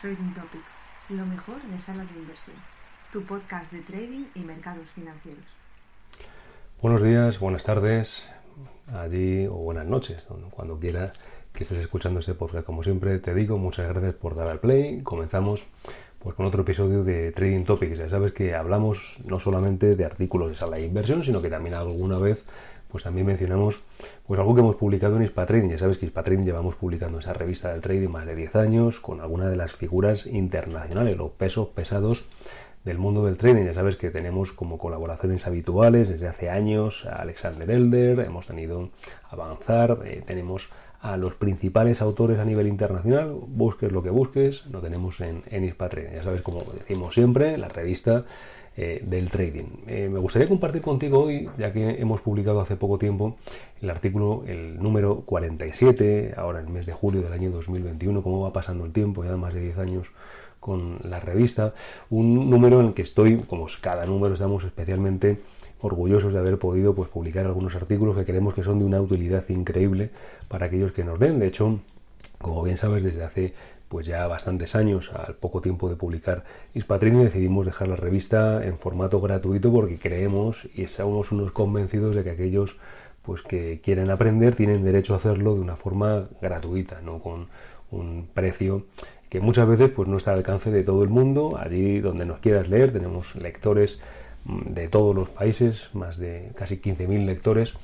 Trading Topics, lo mejor de sala de inversión, tu podcast de trading y mercados financieros. Buenos días, buenas tardes, allí o buenas noches, cuando quiera que estés escuchando este podcast. Como siempre te digo, muchas gracias por dar al play. Comenzamos pues con otro episodio de Trading Topics. Ya sabes que hablamos no solamente de artículos de sala de inversión, sino que también alguna vez pues también mencionamos pues algo que hemos publicado en Ispatrading. Ya sabes que Ispatrading llevamos publicando esa revista del trading más de 10 años con alguna de las figuras internacionales, los pesos pesados del mundo del trading. Ya sabes que tenemos como colaboraciones habituales desde hace años a Alexander Elder, hemos tenido Avanzar, eh, tenemos a los principales autores a nivel internacional, busques lo que busques, lo tenemos en, en. Ya sabes, como decimos siempre, la revista eh, del trading. Eh, me gustaría compartir contigo hoy, ya que hemos publicado hace poco tiempo el artículo, el número 47, ahora en el mes de julio del año 2021, cómo va pasando el tiempo, ya más de 10 años con la revista, un número en el que estoy, como cada número estamos especialmente orgullosos de haber podido pues, publicar algunos artículos que creemos que son de una utilidad increíble para aquellos que nos ven. De hecho, como bien sabes, desde hace pues ya bastantes años, al poco tiempo de publicar Ispatrini, decidimos dejar la revista en formato gratuito porque creemos y somos unos convencidos de que aquellos pues que quieren aprender tienen derecho a hacerlo de una forma gratuita, no con un precio que muchas veces pues no está al alcance de todo el mundo. Allí donde nos quieras leer tenemos lectores de todos los países, más de casi 15.000 lectores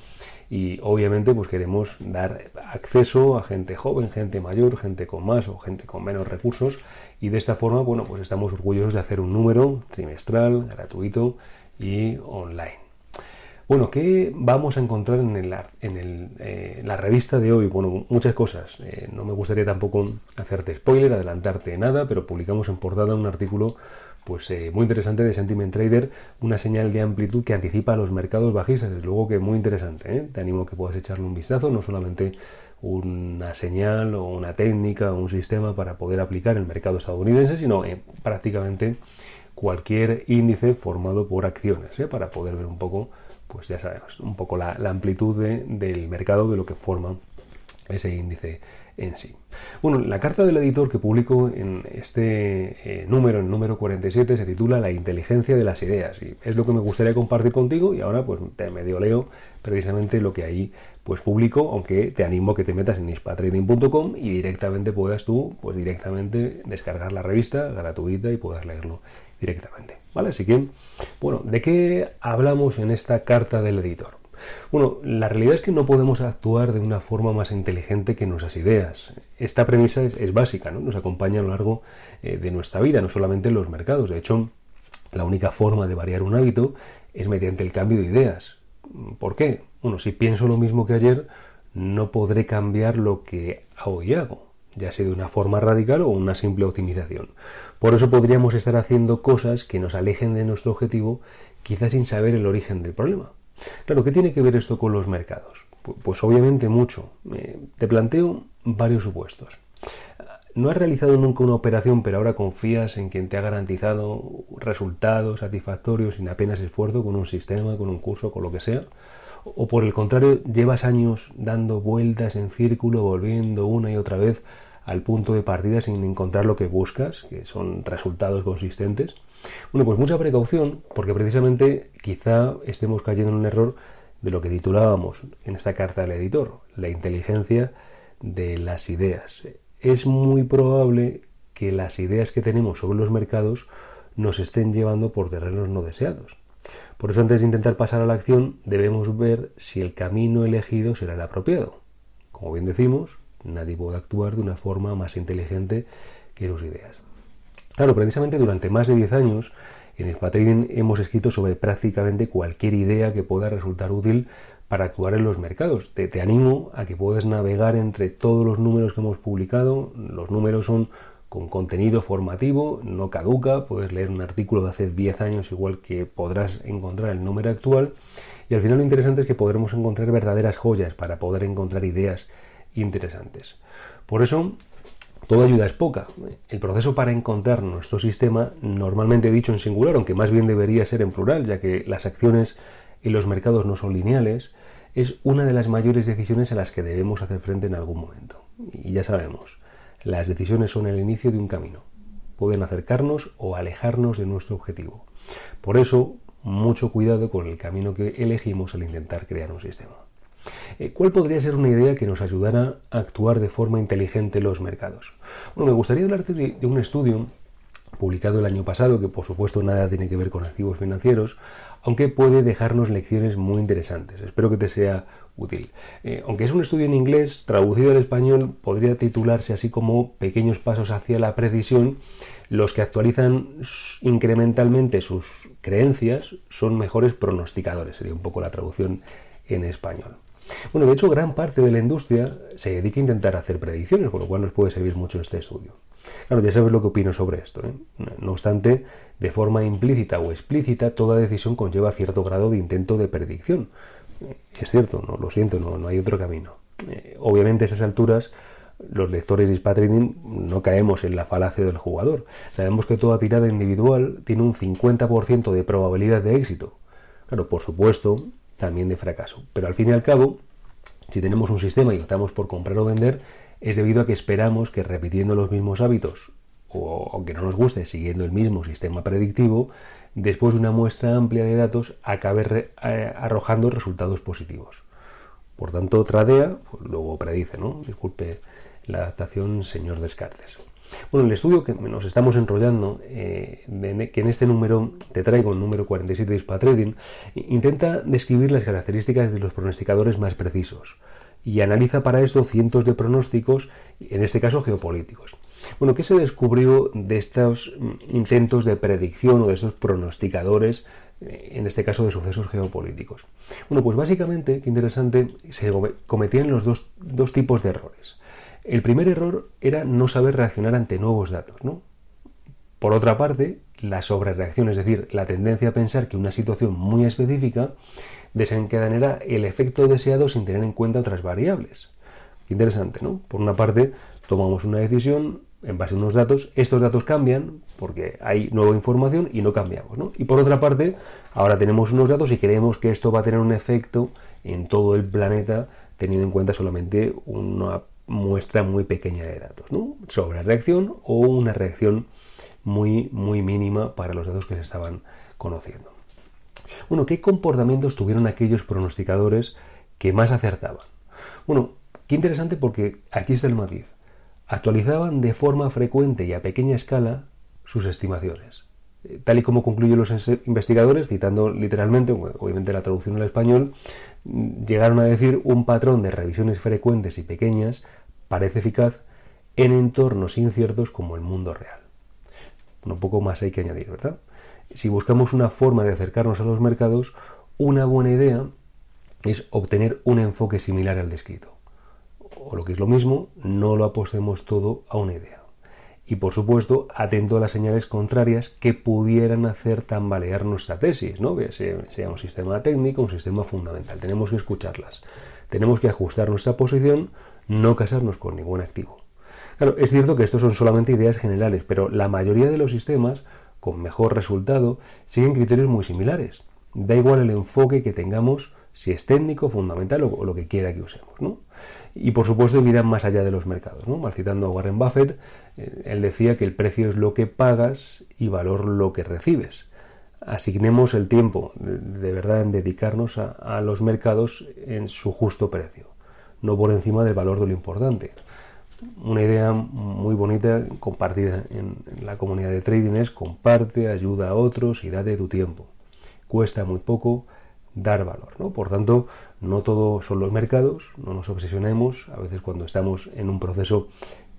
y obviamente pues queremos dar acceso a gente joven, gente mayor, gente con más o gente con menos recursos y de esta forma bueno pues estamos orgullosos de hacer un número trimestral, gratuito y online. Bueno, ¿qué vamos a encontrar en, el, en el, eh, la revista de hoy? Bueno, muchas cosas. Eh, no me gustaría tampoco hacerte spoiler, adelantarte nada, pero publicamos en portada un artículo pues eh, muy interesante de Sentiment Trader, una señal de amplitud que anticipa a los mercados bajistas, desde luego que muy interesante, ¿eh? te animo a que puedas echarle un vistazo, no solamente una señal o una técnica o un sistema para poder aplicar el mercado estadounidense, sino eh, prácticamente cualquier índice formado por acciones, para poder ver un poco, pues ya sabemos, un poco la, amplitud del mercado de lo que forma ese índice en sí. Bueno, la carta del editor que publico en este eh, número, en número 47, se titula La inteligencia de las ideas y es lo que me gustaría compartir contigo y ahora pues te medio leo precisamente lo que ahí pues publico, aunque te animo a que te metas en ispatrading.com y directamente puedas tú pues directamente descargar la revista gratuita y puedas leerlo directamente, ¿vale? Así que, bueno, ¿de qué hablamos en esta carta del editor? Bueno, la realidad es que no podemos actuar de una forma más inteligente que nuestras ideas. Esta premisa es, básica, ¿no? Nos acompaña a lo largo eh, de nuestra vida, no solamente en los mercados. De hecho, la única forma de variar un hábito es mediante el cambio de ideas. ¿Por qué? Bueno, si pienso lo mismo que ayer, no podré cambiar lo que hoy hago, ya sea de una forma radical o una simple optimización. Por eso podríamos estar haciendo cosas que nos alejen de nuestro objetivo, quizás sin saber el origen del problema. Claro, ¿qué tiene que ver esto con los mercados? Pues obviamente mucho. Eh, te planteo varios supuestos. No has realizado nunca una operación, pero ahora confías en quien te ha garantizado resultados satisfactorios sin apenas esfuerzo con un sistema, con un curso, con lo que sea. O por el contrario, llevas años dando vueltas en círculo, volviendo una y otra vez al punto de partida sin encontrar lo que buscas, que son resultados consistentes. Bueno, pues mucha precaución, porque precisamente quizá estemos cayendo en un error de lo que titulábamos en esta carta del editor, la inteligencia de las ideas. Es muy probable que las ideas que tenemos sobre los mercados nos estén llevando por terrenos no deseados. Por eso antes de intentar pasar a la acción debemos ver si el camino elegido será el apropiado. Como bien decimos, nadie puede actuar de una forma más inteligente que sus ideas. Claro, precisamente durante más de 10 años en Spatrading hemos escrito sobre prácticamente cualquier idea que pueda resultar útil para actuar en los mercados. Te, te, animo a que puedas navegar entre todos los números que hemos publicado. Los números son con contenido formativo, no caduca. Puedes leer un artículo de hace 10 años igual que podrás encontrar el número actual. Y al final lo interesante es que podremos encontrar verdaderas joyas para poder encontrar ideas interesantes. Por eso Toda ayuda es poca. El proceso para encontrar nuestro sistema, normalmente dicho en singular, aunque más bien debería ser en plural, ya que las acciones en los mercados no son lineales, es una de las mayores decisiones a las que debemos hacer frente en algún momento. Y ya sabemos, las decisiones son el inicio de un camino. pueden acercarnos o alejarnos de nuestro objetivo. Por eso, mucho cuidado con el camino que elegimos al intentar crear un sistema. Eh, ¿Cuál podría ser una idea que nos ayudara a actuar de forma inteligente en los mercados? Bueno, me gustaría hablarte de, un estudio publicado el año pasado, que por supuesto nada tiene que ver con activos financieros, aunque puede dejarnos lecciones muy interesantes. Espero que te sea útil. Eh, aunque es un estudio en inglés, traducido al español, podría titularse así como Pequeños pasos hacia la precisión. Los que actualizan incrementalmente sus creencias son mejores pronosticadores. Sería un poco la traducción en español. Bueno, de hecho, gran parte de la industria se dedica a intentar hacer predicciones, con lo cual nos puede servir mucho este estudio. Claro, ya sabes lo que opino sobre esto. ¿eh? No obstante, de forma implícita o explícita, toda decisión conlleva cierto grado de intento de predicción. Eh, es cierto, no lo siento, no, no hay otro camino. Eh, obviamente, a esas alturas, los lectores de Spa no caemos en la falacia del jugador. Sabemos que toda tirada individual tiene un 50% de probabilidad de éxito. Claro, por supuesto, también de fracaso. Pero al fin y al cabo, si tenemos un sistema y optamos por comprar o vender, es debido a que esperamos que repitiendo los mismos hábitos, o aunque no nos guste, siguiendo el mismo sistema predictivo, después de una muestra amplia de datos acabe eh, arrojando resultados positivos. Por tanto, tradea, pues luego predice, ¿no? Disculpe la adaptación, señor Descartes. Bueno, el estudio que nos estamos enrollando, eh, que en este número te traigo, el número 47 de Ispa Trading, intenta describir las características de los pronosticadores más precisos y analiza para esto cientos de pronósticos, en este caso geopolíticos. Bueno, ¿qué se descubrió de estos intentos de predicción o de estos pronosticadores, eh, en este caso de sucesos geopolíticos? Bueno, pues básicamente, qué interesante, se cometían los dos, dos tipos de errores. El primer error era no saber reaccionar ante nuevos datos, ¿no? Por otra parte, la sobrereacción, es decir, la tendencia a pensar que una situación muy específica desencadenará el efecto deseado sin tener en cuenta otras variables. Interesante, ¿no? Por una parte, tomamos una decisión en base a unos datos, estos datos cambian porque hay nueva información y no cambiamos, ¿no? Y por otra parte, ahora tenemos unos datos y creemos que esto va a tener un efecto en todo el planeta teniendo en cuenta solamente una muestra muy pequeña de datos, ¿no? Sobre reacción o una reacción muy, muy mínima para los datos que se estaban conociendo. Bueno, ¿qué comportamientos tuvieron aquellos pronosticadores que más acertaban? Bueno, qué interesante porque aquí está el matiz. Actualizaban de forma frecuente y a pequeña escala sus estimaciones. Eh, tal y como concluyen los investigadores, citando literalmente, obviamente la traducción al español, llegaron a decir un patrón de revisiones frecuentes y pequeñas parece eficaz en entornos inciertos como el mundo real. Un poco más hay que añadir, ¿verdad? Si buscamos una forma de acercarnos a los mercados, una buena idea es obtener un enfoque similar al descrito. O lo que es lo mismo, no lo apostemos todo a una idea y por supuesto atento a las señales contrarias que pudieran hacer tambalear nuestra tesis, ¿no? sea, sea un sistema técnico, un sistema fundamental. Tenemos que escucharlas. Tenemos que ajustar nuestra posición, no casarnos con ningún activo. Claro, es cierto que estos son solamente ideas generales, pero la mayoría de los sistemas con mejor resultado siguen criterios muy similares. Da igual el enfoque que tengamos, si es técnico, fundamental o, lo que quiera que usemos. ¿no? Y por supuesto miran más allá de los mercados. ¿no? Mal citando a Warren Buffett, eh, él decía que el precio es lo que pagas y valor lo que recibes. Asignemos el tiempo de verdad en dedicarnos a, los mercados en su justo precio, no por encima del valor de lo importante. Una idea muy bonita compartida en, la comunidad de trading es comparte, ayuda a otros y date tu tiempo. Cuesta muy poco dar valor. ¿no? Por tanto, no todo son los mercados, no nos obsesionemos. A veces cuando estamos en un proceso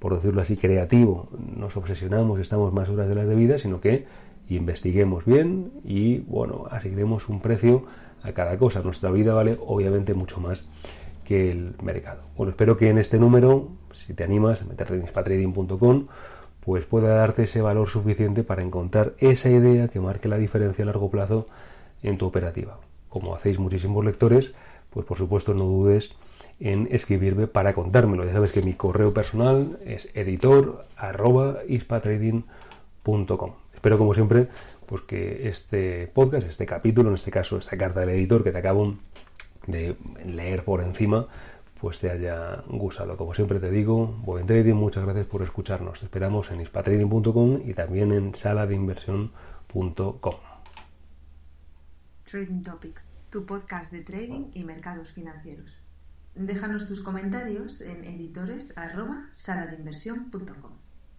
por decirlo así, creativo, nos obsesionamos, estamos más horas de las debidas, sino que investiguemos bien y, bueno, asignemos un precio a cada cosa. Nuestra vida vale obviamente mucho más que el mercado. Bueno, espero que en este número, si te animas a meterte en spatrading.com, pues pueda darte ese valor suficiente para encontrar esa idea que marque la diferencia a largo plazo en tu operativa. Como hacéis muchísimos lectores, pues por supuesto no dudes en escribirme para contármelo. Ya sabes que mi correo personal es editor.ispatrading.com. Espero como siempre pues que este podcast, este capítulo, en este caso esta carta del editor que te acabo de leer por encima, pues te haya gustado. Como siempre te digo, buen trading, muchas gracias por escucharnos. Te esperamos en ispatrading.com y también en saladeinversión.com. Trading Topics, tu podcast de trading y mercados financieros. Déjanos tus comentarios en editores@saladeinversión.com.